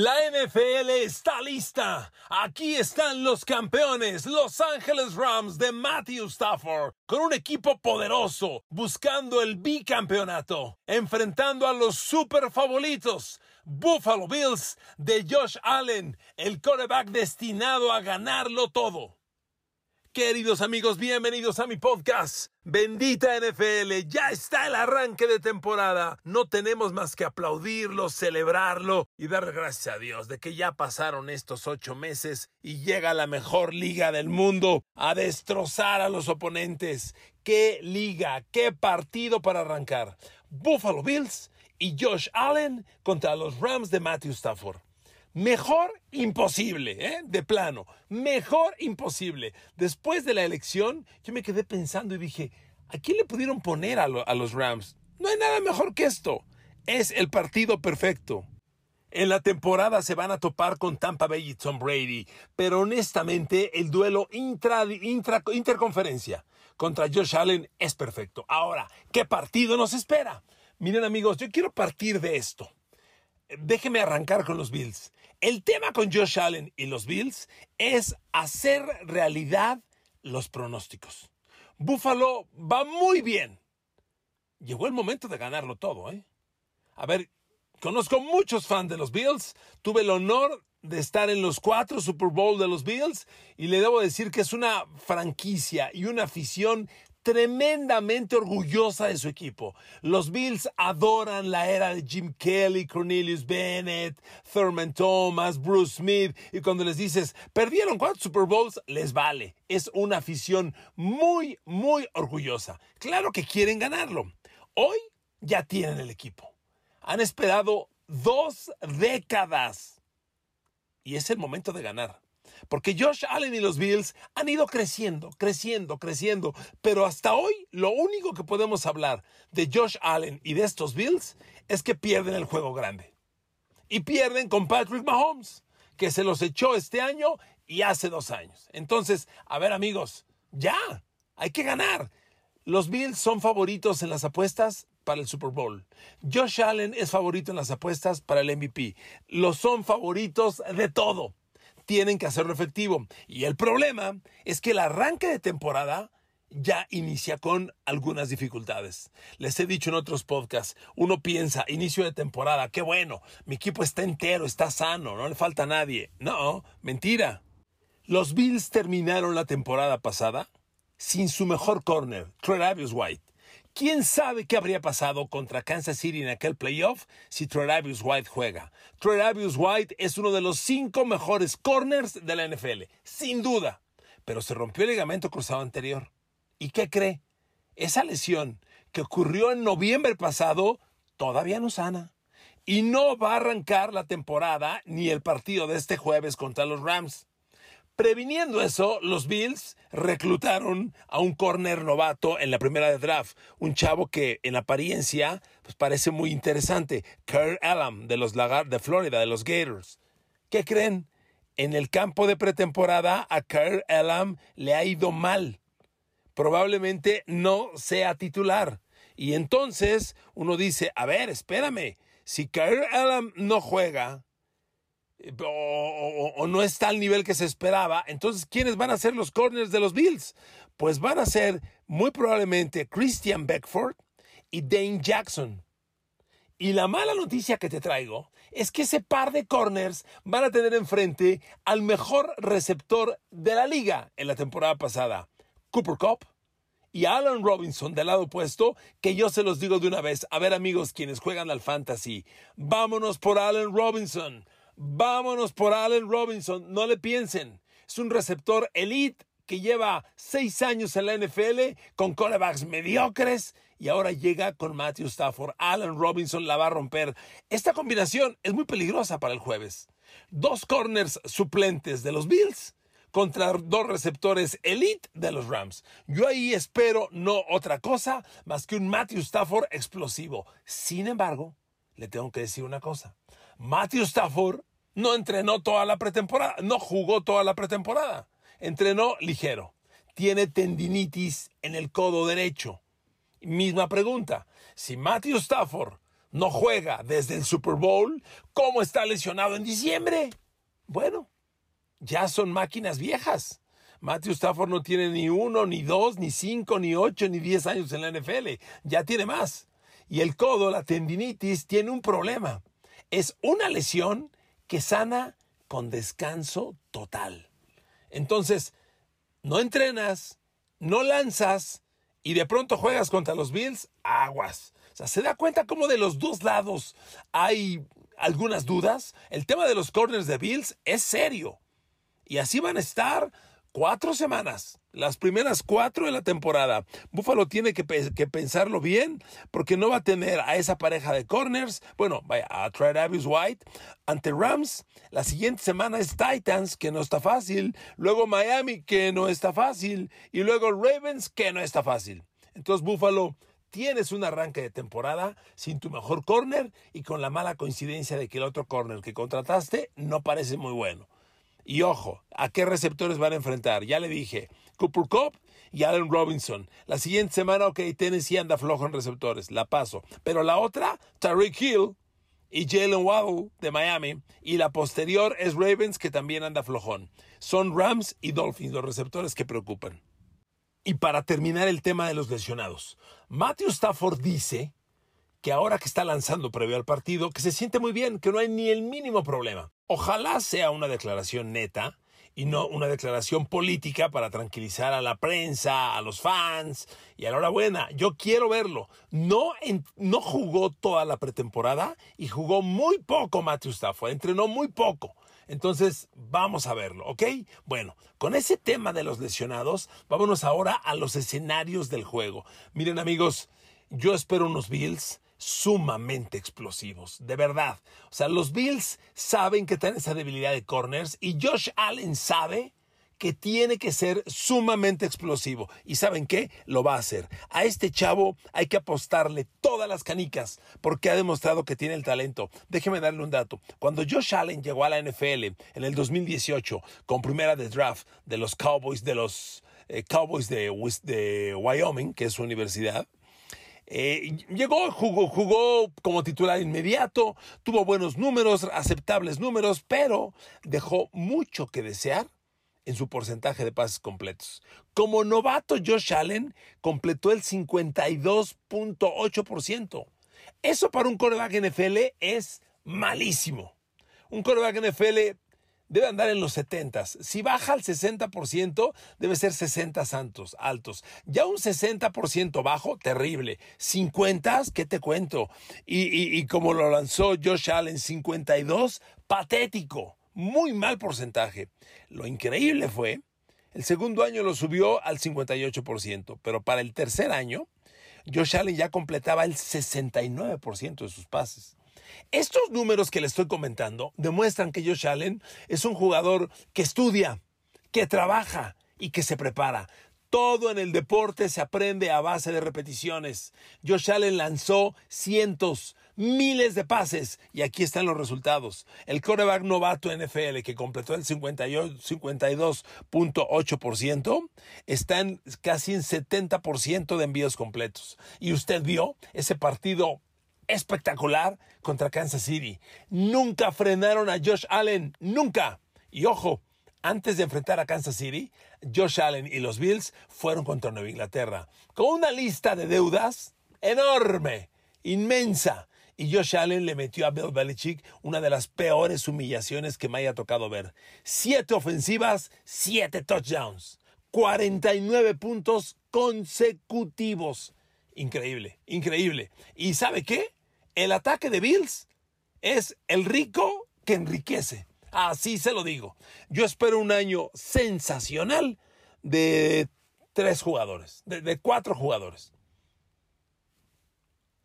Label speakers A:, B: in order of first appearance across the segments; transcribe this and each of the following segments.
A: La NFL está lista. Aquí están los campeones, Los Ángeles Rams de Matthew Stafford, con un equipo poderoso, buscando el bicampeonato, enfrentando a los super favoritos, Buffalo Bills de Josh Allen, el quarterback destinado a ganarlo todo. Queridos amigos, bienvenidos a mi podcast. Bendita NFL, ya está el arranque de temporada. No tenemos más que aplaudirlo, celebrarlo y dar gracias a Dios de que ya pasaron estos ocho meses y llega la mejor liga del mundo a destrozar a los oponentes. ¡Qué liga! ¡Qué partido para arrancar! Buffalo Bills y Josh Allen contra los Rams de Matthew Stafford. Mejor imposible, ¿eh? De plano. Mejor imposible. Después de la elección, yo me quedé pensando y dije, ¿a quién le pudieron poner a, los Rams? No hay nada mejor que esto. Es el partido perfecto. En la temporada se van a topar con Tampa Bay y Tom Brady, pero honestamente el duelo intra, intra, interconferencia contra Josh Allen es perfecto. Ahora, ¿qué partido nos espera? Miren amigos, yo quiero partir de esto. Déjeme arrancar con los Bills. El tema con Josh Allen y los Bills es hacer realidad los pronósticos. Buffalo va muy bien. Llegó el momento de ganarlo todo, ¿eh? A ver, conozco muchos fans de los Bills. Tuve el honor de estar en los cuatro Super Bowl de los Bills y le debo decir que es una franquicia y una afición tremendamente orgullosa de su equipo. Los Bills adoran la era de Jim Kelly, Cornelius Bennett, Thurman Thomas, Bruce Smith. Y cuando les dices, perdieron cuatro Super Bowls, les vale. Es una afición muy, muy orgullosa. Claro que quieren ganarlo. Hoy ya tienen el equipo. Han esperado dos décadas. Y es el momento de ganar. Porque Josh Allen y los Bills han ido creciendo, creciendo, creciendo. Pero hasta hoy lo único que podemos hablar de Josh Allen y de estos Bills es que pierden el juego grande. Y pierden con Patrick Mahomes, que se los echó este año y hace dos años. Entonces, a ver amigos, ya, hay que ganar. Los Bills son favoritos en las apuestas para el Super Bowl. Josh Allen es favorito en las apuestas para el MVP. Los son favoritos de todo tienen que hacerlo efectivo. Y el problema es que el arranque de temporada ya inicia con algunas dificultades. Les he dicho en otros podcasts, uno piensa, inicio de temporada, qué bueno, mi equipo está entero, está sano, no le falta a nadie. No, mentira. Los Bills terminaron la temporada pasada sin su mejor corner, Travis White. ¿Quién sabe qué habría pasado contra Kansas City en aquel playoff si Travis White juega? Travis White es uno de los cinco mejores corners de la NFL, sin duda. Pero se rompió el ligamento cruzado anterior. ¿Y qué cree? Esa lesión que ocurrió en noviembre pasado todavía no sana. Y no va a arrancar la temporada ni el partido de este jueves contra los Rams. Previniendo eso, los Bills reclutaron a un corner novato en la primera de draft, un chavo que en apariencia pues, parece muy interesante, Kurt Allen de los Lagar de Florida, de los Gators. ¿Qué creen? En el campo de pretemporada a Kurt Allen le ha ido mal. Probablemente no sea titular. Y entonces uno dice, a ver, espérame, si Kurt Allen no juega, o, no está al nivel que se esperaba, entonces ¿quiénes van a ser los corners de los Bills? Pues van a ser muy probablemente Christian Beckford y Dane Jackson. Y la mala noticia que te traigo es que ese par de corners van a tener enfrente al mejor receptor de la liga en la temporada pasada, Cooper Cup y Alan Robinson del lado opuesto, que yo se los digo de una vez, a ver amigos quienes juegan al fantasy, vámonos por Alan Robinson. Vámonos por Allen Robinson, no le piensen. Es un receptor elite que lleva seis años en la NFL con corebacks mediocres y ahora llega con Matthew Stafford. Allen Robinson la va a romper. Esta combinación es muy peligrosa para el jueves. Dos corners suplentes de los Bills contra dos receptores elite de los Rams. Yo ahí espero no otra cosa más que un Matthew Stafford explosivo. Sin embargo, le tengo que decir una cosa. Matthew Stafford no entrenó toda la pretemporada, no jugó toda la pretemporada. Entrenó ligero. Tiene tendinitis en el codo derecho. Misma pregunta. Si Matthew Stafford no juega desde el Super Bowl, ¿cómo está lesionado en diciembre? Bueno, ya son máquinas viejas. Matthew Stafford no tiene ni uno, ni dos, ni cinco, ni ocho, ni diez años en la NFL. Ya tiene más. Y el codo, la tendinitis, tiene un problema. Es una lesión que sana con descanso total. Entonces, no entrenas, no lanzas y de pronto juegas contra los Bills, aguas. O sea, se da cuenta cómo de los dos lados hay algunas dudas. El tema de los corners de Bills es serio. Y así van a estar cuatro semanas, las primeras cuatro de la temporada. Buffalo tiene que, pensarlo bien porque no va a tener a esa pareja de corners. Bueno, vaya, a Travis White ante Rams. La siguiente semana es Titans, que no está fácil. Luego Miami, que no está fácil. Y luego Ravens, que no está fácil. Entonces Buffalo tienes un arranque de temporada sin tu mejor corner y con la mala coincidencia de que el otro corner que contrataste no parece muy bueno. Y ojo, ¿a qué receptores van a enfrentar? Ya le dije, Cooper Cup y Allen Robinson. La siguiente semana, ok, Tennessee anda flojo en receptores, la paso. Pero la otra, Tariq Hill y Jalen Waddle de Miami. Y la posterior es Ravens, que también anda flojón. Son Rams y Dolphins los receptores que preocupan. Y para terminar el tema de los lesionados, Matthew Stafford dice que ahora que está lanzando previo al partido, que se siente muy bien, que no hay ni el mínimo problema. Ojalá sea una declaración neta y no una declaración política para tranquilizar a la prensa, a los fans y a la hora buena. Yo quiero verlo. No, no jugó toda la pretemporada y jugó muy poco Matthew Stafford, entrenó muy poco. Entonces, vamos a verlo, ¿ok? Bueno, con ese tema de los lesionados, vámonos ahora a los escenarios del juego. Miren amigos, yo espero unos Bills sumamente explosivos, de verdad. O sea, los Bills saben que tienen esa debilidad de corners y Josh Allen sabe que tiene que ser sumamente explosivo. ¿Y saben qué? Lo va a hacer. A este chavo hay que apostarle todas las canicas porque ha demostrado que tiene el talento. Déjeme darle un dato. Cuando Josh Allen llegó a la NFL en el 2018 con primera de draft de los Cowboys de los eh, Cowboys de, de Wyoming, que es su universidad, eh, llegó, jugó, jugó como titular inmediato, tuvo buenos números, aceptables números, pero dejó mucho que desear en su porcentaje de pases completos. Como novato, Josh Allen completó el 52.8%. Eso para un coreback NFL es malísimo. Un coreback NFL debe andar en los 70. Si baja al 60%, debe ser 60 santos altos. Ya un 60% bajo, terrible. 50, ¿qué te cuento? Y, y como lo lanzó Josh Allen, 52, patético. Muy mal porcentaje. Lo increíble fue, el segundo año lo subió al 58%, pero para el tercer año, Josh Allen ya completaba el 69% de sus pases. Estos números que le estoy comentando demuestran que Josh Allen es un jugador que estudia, que trabaja y que se prepara. Todo en el deporte se aprende a base de repeticiones. Josh Allen lanzó cientos, miles de pases y aquí están los resultados. El quarterback novato NFL que completó el 52.8% está en casi en 70% de envíos completos. Y usted vio ese partido espectacular contra Kansas City. Nunca frenaron a Josh Allen, nunca. Y ojo, antes de enfrentar a Kansas City, Josh Allen y los Bills fueron contra Nueva Inglaterra, con una lista de deudas enorme, inmensa. Y Josh Allen le metió a Bill Belichick una de las peores humillaciones que me haya tocado ver. Siete ofensivas, siete touchdowns, 49 puntos consecutivos. Increíble, increíble. ¿Y sabe qué? El ataque de Bills es el rico que enriquece. Así se lo digo. Yo espero un año sensacional de tres jugadores, de, cuatro jugadores.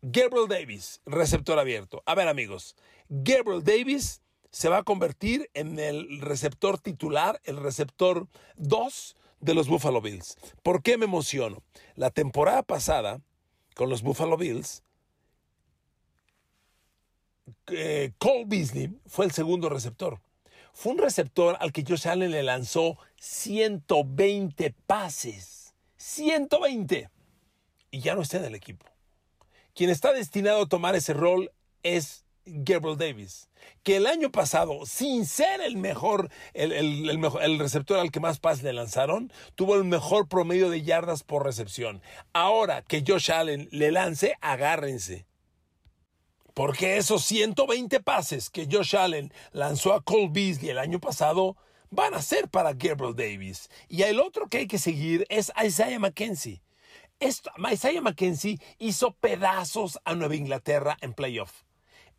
A: Gabriel Davis, receptor abierto. A ver amigos, Gabriel Davis se va a convertir en el receptor titular, el receptor 2 de los Buffalo Bills. ¿Por qué me emociono? La temporada pasada, con los Buffalo Bills, Cole Beasley fue el segundo receptor. Fue un receptor al que Josh Allen le lanzó 120 pases. 120. Y ya no está en el equipo. Quien está destinado a tomar ese rol es Gabriel Davis, que el año pasado, sin ser el mejor, el, el, receptor al que más pases le lanzaron, tuvo el mejor promedio de yardas por recepción. Ahora que Josh Allen le lance, agárrense. Porque esos 120 pases que Josh Allen lanzó a Cole Beasley el año pasado van a ser para Gabriel Davis. Y el otro que hay que seguir es Isaiah McKenzie. Isaiah McKenzie hizo pedazos a Nueva Inglaterra en playoff.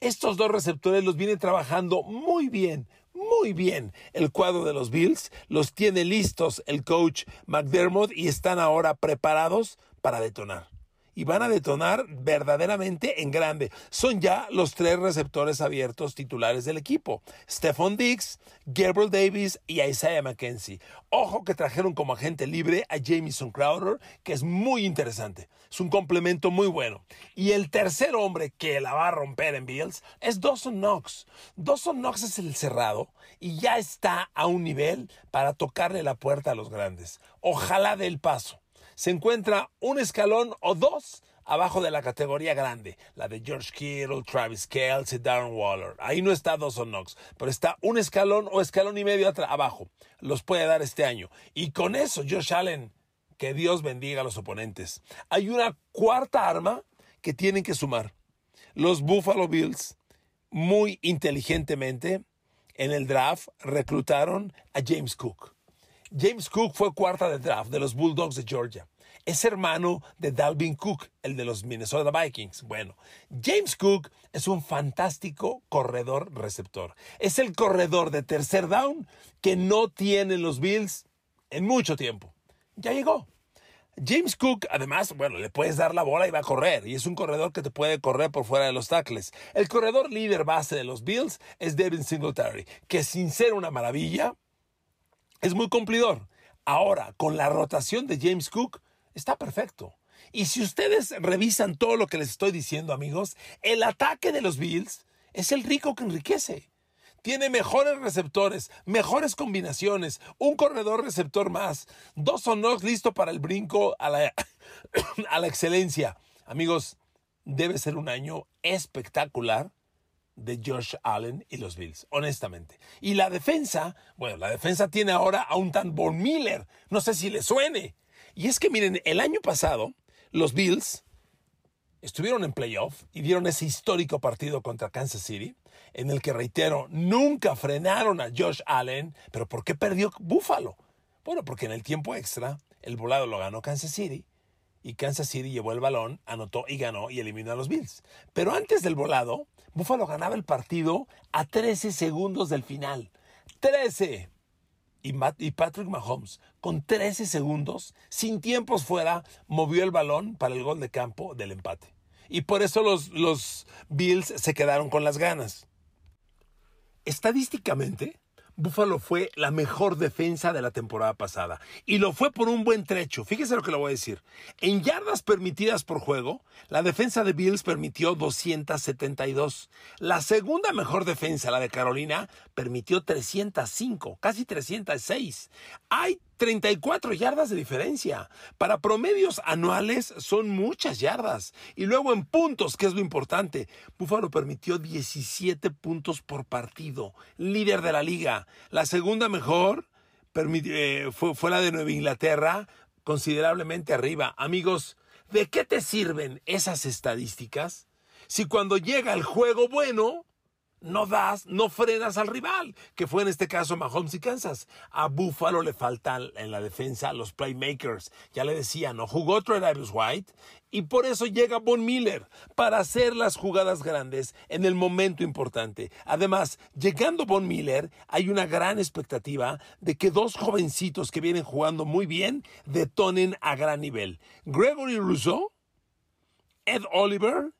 A: Estos dos receptores los viene trabajando muy bien, muy bien. El cuadro de los Bills los tiene listos el coach McDermott y están ahora preparados para detonar y van a detonar verdaderamente en grande. Son ya los tres receptores abiertos titulares del equipo. Stephon Diggs, Gabriel Davis y Isaiah McKenzie. Ojo que trajeron como agente libre a Jamison Crowder, que es muy interesante. Es un complemento muy bueno. Y el tercer hombre que la va a romper en Bills es Dawson Knox. Dawson Knox es el cerrado y ya está a un nivel para tocarle la puerta a los grandes. Ojalá del paso se encuentra un escalón o dos abajo de la categoría grande, la de George Kittle, Travis Kelce, Darren Waller. Ahí no está Dawson Knox, pero está un escalón o escalón y medio abajo. Los puede dar este año. Y con eso, Josh Allen, que Dios bendiga a los oponentes. Hay una cuarta arma que tienen que sumar. Los Buffalo Bills, muy inteligentemente, en el draft reclutaron a James Cook. James Cook fue cuarta de draft de los Bulldogs de Georgia. Es hermano de Dalvin Cook, el de los Minnesota Vikings. Bueno, James Cook es un fantástico corredor receptor. Es el corredor de tercer down que no tienen los Bills en mucho tiempo. Ya llegó. James Cook, además, bueno, le puedes dar la bola y va a correr, y es un corredor que te puede correr por fuera de los tackles. El corredor líder base de los Bills es Devin Singletary, que sin ser una maravilla, es muy cumplidor. Ahora, con la rotación de James Cook, está perfecto. Y si ustedes revisan todo lo que les estoy diciendo, amigos, el ataque de los Bills es el rico que enriquece. Tiene mejores receptores, mejores combinaciones, un corredor receptor más, dos sonos listo para el brinco a la, a la excelencia. Amigos, debe ser un año espectacular de Josh Allen y los Bills, honestamente. Y la defensa, bueno, la defensa tiene ahora a un tan Von Miller, no sé si le suene. Y es que miren, el año pasado los Bills estuvieron en playoff y dieron ese histórico partido contra Kansas City, en el que, reitero, nunca frenaron a Josh Allen, pero ¿por qué perdió Buffalo? Bueno, porque en el tiempo extra el volado lo ganó Kansas City y Kansas City llevó el balón, anotó y ganó y eliminó a los Bills. Pero antes del volado, Buffalo ganaba el partido a 13 segundos del final. 13. Y, Patrick Mahomes, con 13 segundos, sin tiempos fuera, movió el balón para el gol de campo del empate. Y por eso los Bills se quedaron con las ganas. Estadísticamente, Buffalo fue la mejor defensa de la temporada pasada. Y lo fue por un buen trecho. Fíjese lo que le voy a decir. En yardas permitidas por juego, la defensa de Bills permitió 272. La segunda mejor defensa, la de Carolina, permitió 305, casi 306. Hay 34 yardas de diferencia. Para promedios anuales son muchas yardas. Y luego en puntos, que es lo importante, Buffalo permitió 17 puntos por partido, líder de la liga. La segunda mejor eh, fue, fue la de Nueva Inglaterra, considerablemente arriba. Amigos, ¿de qué te sirven esas estadísticas? Si cuando llega el juego bueno, no das, no frenas al rival, que fue en este caso Mahomes y Kansas. A Buffalo le faltan en la defensa los playmakers. Ya le decía, no jugó Travis White y por eso llega Von Miller para hacer las jugadas grandes en el momento importante. Además, llegando Von Miller, hay una gran expectativa de que dos jovencitos que vienen jugando muy bien detonen a gran nivel. Gregory Rousseau, Ed Oliver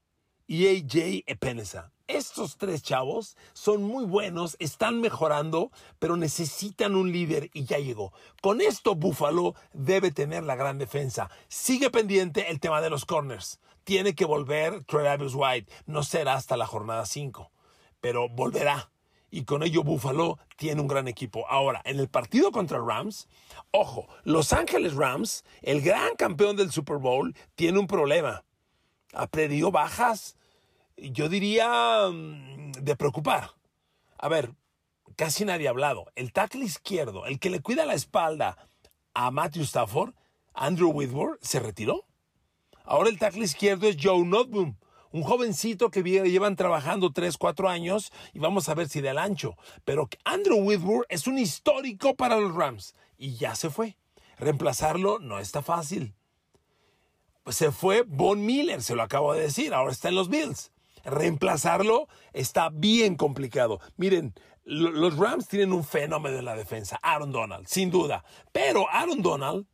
A: y AJ Epenesa. Estos tres chavos son muy buenos, están mejorando, pero necesitan un líder y ya llegó. Con esto Buffalo debe tener la gran defensa. Sigue pendiente el tema de los corners. Tiene que volver Travis White. No será hasta la jornada 5, pero volverá. Y con ello Buffalo tiene un gran equipo. Ahora, en el partido contra Rams, ojo, Los Ángeles Rams, el gran campeón del Super Bowl, tiene un problema. Ha perdido bajas yo diría, mm, de preocupar. A ver, casi nadie ha hablado. El tackle izquierdo, el que le cuida la espalda a Matthew Stafford, Andrew Whitworth, se retiró. Ahora el tackle izquierdo es Joe Notboom, un jovencito que llevan trabajando 3, 4 años y vamos a ver si del ancho. Pero Andrew Whitworth es un histórico para los Rams y ya se fue. Reemplazarlo no está fácil. Se fue Von Miller, se lo acabo de decir, ahora está en los Bills. Reemplazarlo está bien complicado. Miren, los Rams tienen un fenómeno en la defensa, Aaron Donald, sin duda. Pero Aaron Donald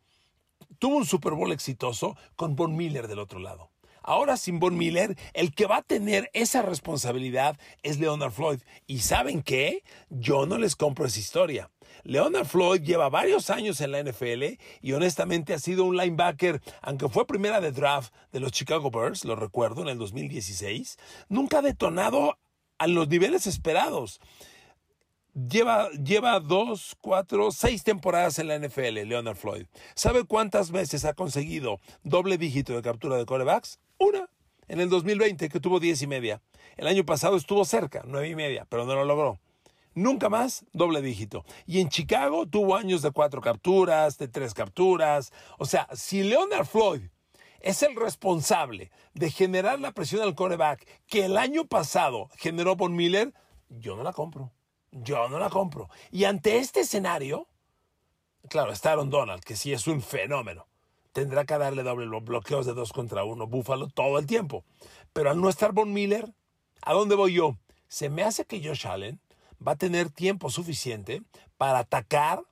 A: tuvo un Super Bowl exitoso con Von Miller del otro lado. Ahora sin Von Miller, el que va a tener esa responsabilidad es Leonard Floyd. ¿Y saben qué? Yo no les compro esa historia. Leonard Floyd lleva varios años en la NFL y honestamente ha sido un linebacker, aunque fue primera de draft de los Chicago Bears, lo recuerdo, en el 2016, nunca ha detonado a los niveles esperados. Lleva, lleva dos, cuatro, seis temporadas en la NFL, Leonard Floyd. ¿Sabe cuántas veces ha conseguido doble dígito de captura de corebacks? Una. En el 2020, que tuvo diez y media. El año pasado estuvo cerca, nueve y media, pero no lo logró. Nunca más doble dígito. Y en Chicago tuvo años de cuatro capturas, de tres capturas. O sea, si Leonard Floyd es el responsable de generar la presión al coreback que el año pasado generó Von Miller, yo no la compro. Yo no la compro. Y ante este escenario, claro, está Donald, que sí es un fenómeno. Tendrá que darle doble bloqueos de dos contra uno, Búfalo, todo el tiempo. Pero al no estar Von Miller, ¿a dónde voy yo? Se me hace que Josh Allen va a tener tiempo suficiente para atacar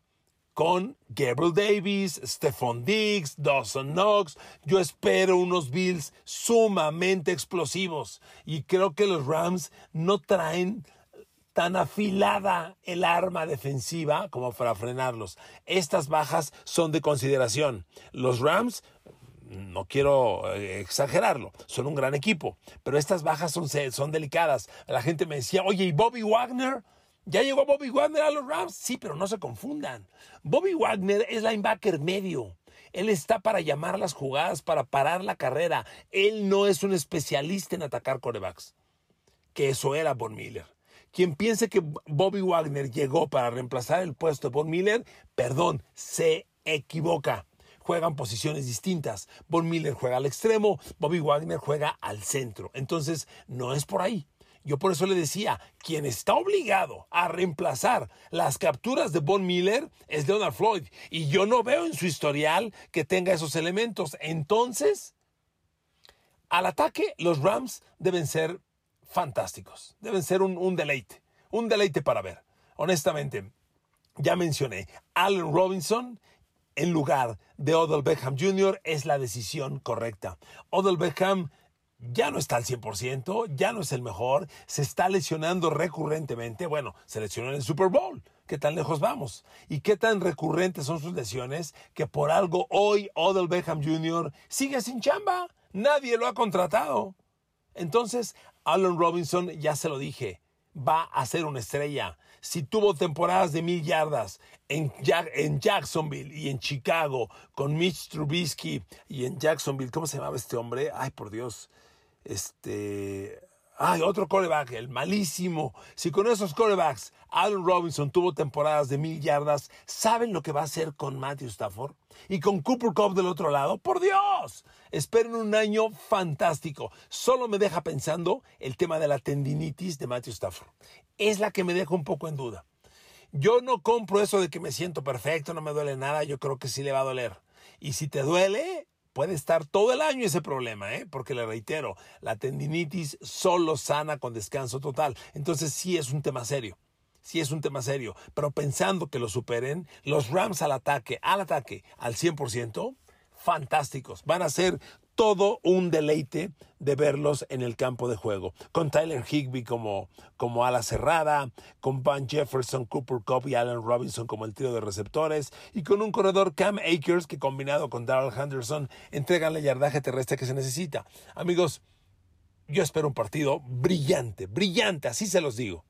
A: con Gabriel Davis, Stephon Diggs, Dawson Knox. Yo espero unos Bills sumamente explosivos y creo que los Rams no traen tan afilada el arma defensiva como para frenarlos. Estas bajas son de consideración. Los Rams, no quiero eh, exagerarlo, son un gran equipo, pero estas bajas son, son delicadas. La gente me decía, oye, ¿y Bobby Wagner? ¿Ya llegó Bobby Wagner a los Rams? Sí, pero no se confundan. Bobby Wagner es linebacker medio. Él está para llamar las jugadas, para parar la carrera. Él no es un especialista en atacar corebacks. Que eso era Von Miller. Quien piense que Bobby Wagner llegó para reemplazar el puesto de Von Miller, perdón, se equivoca. Juegan posiciones distintas. Von Miller juega al extremo, Bobby Wagner juega al centro. Entonces, no es por ahí. Yo por eso le decía, quien está obligado a reemplazar las capturas de Von Miller es Leonard Floyd. Y yo no veo en su historial que tenga esos elementos. Entonces, al ataque, los Rams deben ser fantásticos. Deben ser un, deleite, un deleite para ver. Honestamente, ya mencioné, Allen Robinson en lugar de Odell Beckham Jr. es la decisión correcta. Odell Beckham ya no está al 100%, ya no es el mejor, se está lesionando recurrentemente. Bueno, se lesionó en el Super Bowl. ¿Qué tan lejos vamos? ¿Y qué tan recurrentes son sus lesiones que por algo hoy Odell Beckham Jr. sigue sin chamba? Nadie lo ha contratado. Entonces, Allen Robinson, ya se lo dije, va a ser una estrella. Si tuvo temporadas de mil yardas en, en, Jacksonville y en Chicago con Mitch Trubisky y en Jacksonville, ¿cómo se llamaba este hombre? Ay, por Dios. Este. Ay, otro coreback, el malísimo. Si con esos corebacks Allen Robinson tuvo temporadas de mil yardas, ¿saben lo que va a hacer con Matthew Stafford? Y con Cooper Cup del otro lado, ¡por Dios! Esperen un año fantástico. Solo me deja pensando el tema de la tendinitis de Matthew Stafford. Es la que me deja un poco en duda. Yo no compro eso de que me siento perfecto, no me duele nada, yo creo que sí le va a doler. Y si te duele, puede estar todo el año ese problema, ¿eh? porque le reitero, la tendinitis solo sana con descanso total. Entonces sí es un tema serio. Sí es un tema serio, pero pensando que lo superen, los Rams al ataque, al ataque, al 100%, fantásticos. Van a ser todo un deleite de verlos en el campo de juego. Con Tyler Higby como, como ala cerrada, con Van Jefferson, Cooper Cup y Allen Robinson como el trío de receptores, y con un corredor Cam Akers que combinado con Darrell Henderson entregan el yardaje terrestre que se necesita. Amigos, yo espero un partido brillante, brillante, así se los digo.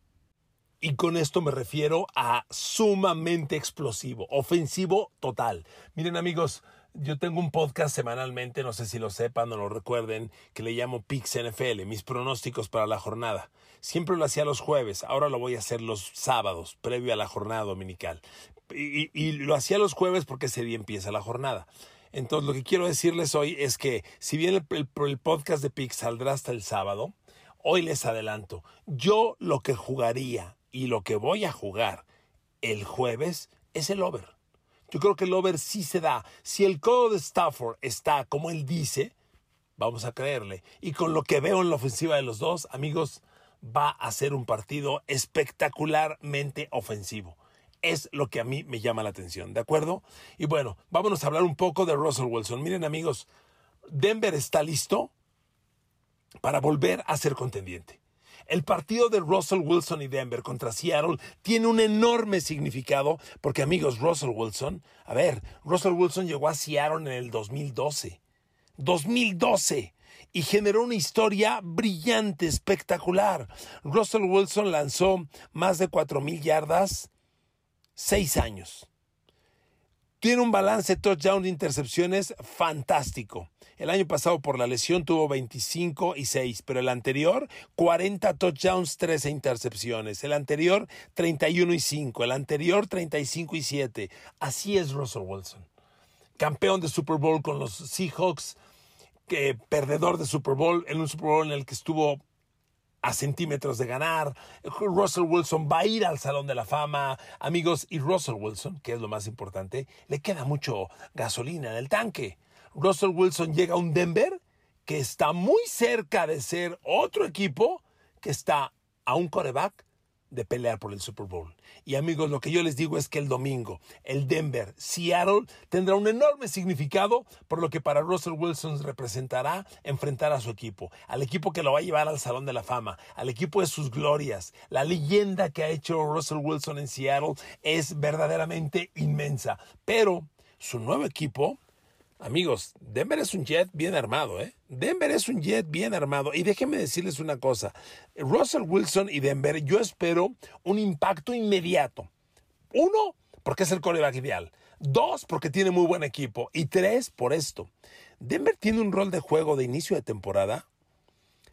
A: Y con esto me refiero a sumamente explosivo, ofensivo total. Miren amigos, yo tengo un podcast semanalmente, no sé si lo sepan o lo recuerden, que le llamo Pix NFL, mis pronósticos para la jornada. Siempre lo hacía los jueves, ahora lo voy a hacer los sábados, previo a la jornada dominical. Y, lo hacía los jueves porque ese día empieza la jornada. Entonces, lo que quiero decirles hoy es que, si bien el, el podcast de Pix saldrá hasta el sábado, hoy les adelanto, yo lo que jugaría y lo que voy a jugar el jueves es el over. Yo creo que el over sí se da. Si el codo de Stafford está como él dice, vamos a creerle. Y con lo que veo en la ofensiva de los dos, amigos, va a ser un partido espectacularmente ofensivo. Es lo que a mí me llama la atención, ¿de acuerdo? Y bueno, vámonos a hablar un poco de Russell Wilson. Miren amigos, Denver está listo para volver a ser contendiente. El partido de Russell Wilson y Denver contra Seattle tiene un enorme significado porque amigos, Russell Wilson, a ver, Russell Wilson llegó a Seattle en el 2012. 2012 y generó una historia brillante, espectacular. Russell Wilson lanzó más de 4.000 yardas, seis años. Tiene un balance touchdown de intercepciones fantástico. El año pasado por la lesión tuvo 25 y 6, pero el anterior 40 touchdowns, 13 intercepciones. El anterior 31 y 5, el anterior 35 y 7. Así es Russell Wilson. Campeón de Super Bowl con los Seahawks, perdedor de Super Bowl en un Super Bowl en el que estuvo a centímetros de ganar. Russell Wilson va a ir al Salón de la Fama, amigos, y Russell Wilson, que es lo más importante, le queda mucho gasolina en el tanque. Russell Wilson llega a un Denver que está muy cerca de ser otro equipo que está a un coreback de pelear por el Super Bowl. Y amigos, lo que yo les digo es que el domingo, el Denver, Seattle, tendrá un enorme significado por lo que para Russell Wilson representará enfrentar a su equipo, al equipo que lo va a llevar al Salón de la Fama, al equipo de sus glorias. La leyenda que ha hecho Russell Wilson en Seattle es verdaderamente inmensa, pero su nuevo equipo Amigos, Denver es un jet bien armado, ¿eh? Denver es un jet bien armado. Y déjenme decirles una cosa. Russell Wilson y Denver, yo espero un impacto inmediato. Uno, porque es el coreback ideal. Dos, porque tiene muy buen equipo. Y tres, por esto. Denver tiene un rol de juego de inicio de temporada.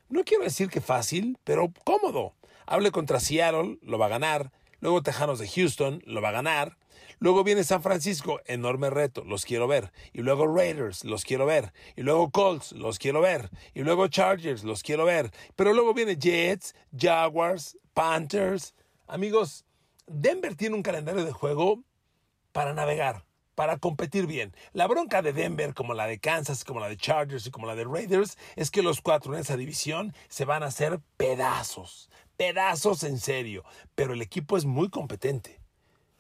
A: No quiero decir que fácil, pero cómodo. Hable contra Seattle, lo va a ganar. Luego Tejanos de Houston, lo va a ganar. Luego viene San Francisco, enorme reto, los quiero ver. Y luego Raiders, los quiero ver. Y luego Colts, los quiero ver. Y luego Chargers, los quiero ver. Pero luego viene Jets, Jaguars, Panthers. Amigos, Denver tiene un calendario de juego para navegar, para competir bien. La bronca de Denver, como la de Kansas, como la de Chargers y como la de Raiders, es que los cuatro en esa división se van a hacer pedazos, pedazos en serio. Pero el equipo es muy competente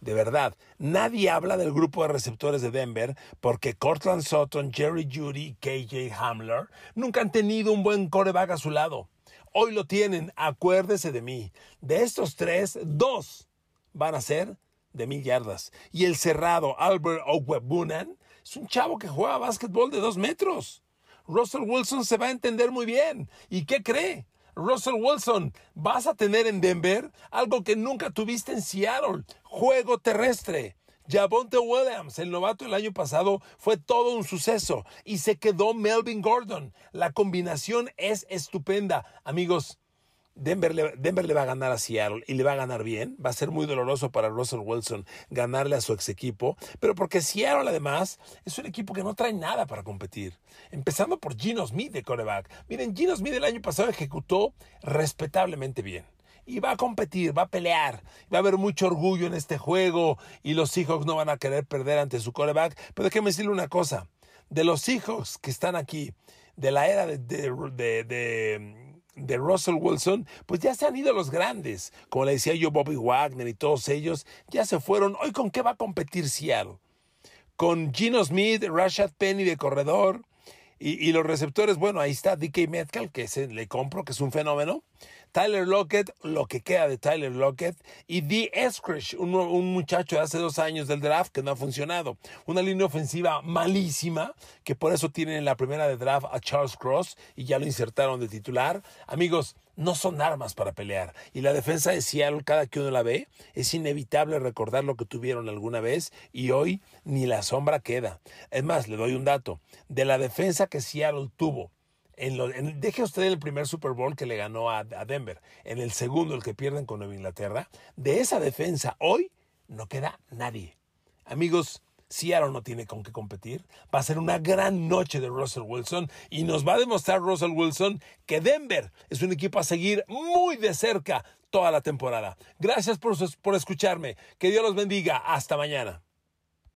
A: de verdad. Nadie habla del grupo de receptores de Denver porque Cortland Sutton, Jerry Judy y KJ Hamler nunca han tenido un buen coreback a su lado. Hoy lo tienen, acuérdese de mí. De estos tres, dos van a ser de mil yardas. Y el cerrado Albert Ogwebunan es un chavo que juega básquetbol de dos metros. Russell Wilson se va a entender muy bien. ¿Y qué cree? Russell Wilson, vas a tener en Denver algo que nunca tuviste en Seattle, juego terrestre. Javonte Williams, el novato el año pasado, fue todo un suceso y se quedó Melvin Gordon. La combinación es estupenda. Amigos, Denver le, Denver le, va a ganar a Seattle y le va a ganar bien. Va a ser muy doloroso para Russell Wilson ganarle a su ex equipo, pero porque Seattle además es un equipo que no trae nada para competir. Empezando por Gino Smith de coreback. Miren, Gino Smith el año pasado ejecutó respetablemente bien. Y va a competir, va a pelear, va a haber mucho orgullo en este juego y los Seahawks no van a querer perder ante su coreback. Pero déjeme decirle una cosa, de los Seahawks que están aquí, de la era de, Russell Wilson, pues ya se han ido los grandes. Como le decía yo, Bobby Wagner y todos ellos, ya se fueron. Hoy, ¿con qué va a competir Seattle? Con Gino Smith, Rashad Penny de corredor. Y, los receptores, bueno, ahí está DK Metcalf, que se, le compro, que es un fenómeno. Tyler Lockett, lo que queda de Tyler Lockett, y Dee Eskridge, un, un, muchacho de hace dos años del draft que no ha funcionado. Una línea ofensiva malísima, que por eso tienen en la primera de draft a Charles Cross y ya lo insertaron de titular. Amigos, no son armas para pelear. Y la defensa de Seattle, cada que uno la ve, es inevitable recordar lo que tuvieron alguna vez y hoy ni la sombra queda. Es más, le doy un dato. De la defensa que Seattle tuvo, deje usted el primer Super Bowl que le ganó a, a Denver, en el segundo, el que pierden con Nueva Inglaterra, de esa defensa hoy no queda nadie. Amigos, Seattle no tiene con qué competir. Va a ser una gran noche de Russell Wilson y nos va a demostrar Russell Wilson que Denver es un equipo a seguir muy de cerca toda la temporada. Gracias por, por escucharme. Que Dios los bendiga. Hasta mañana.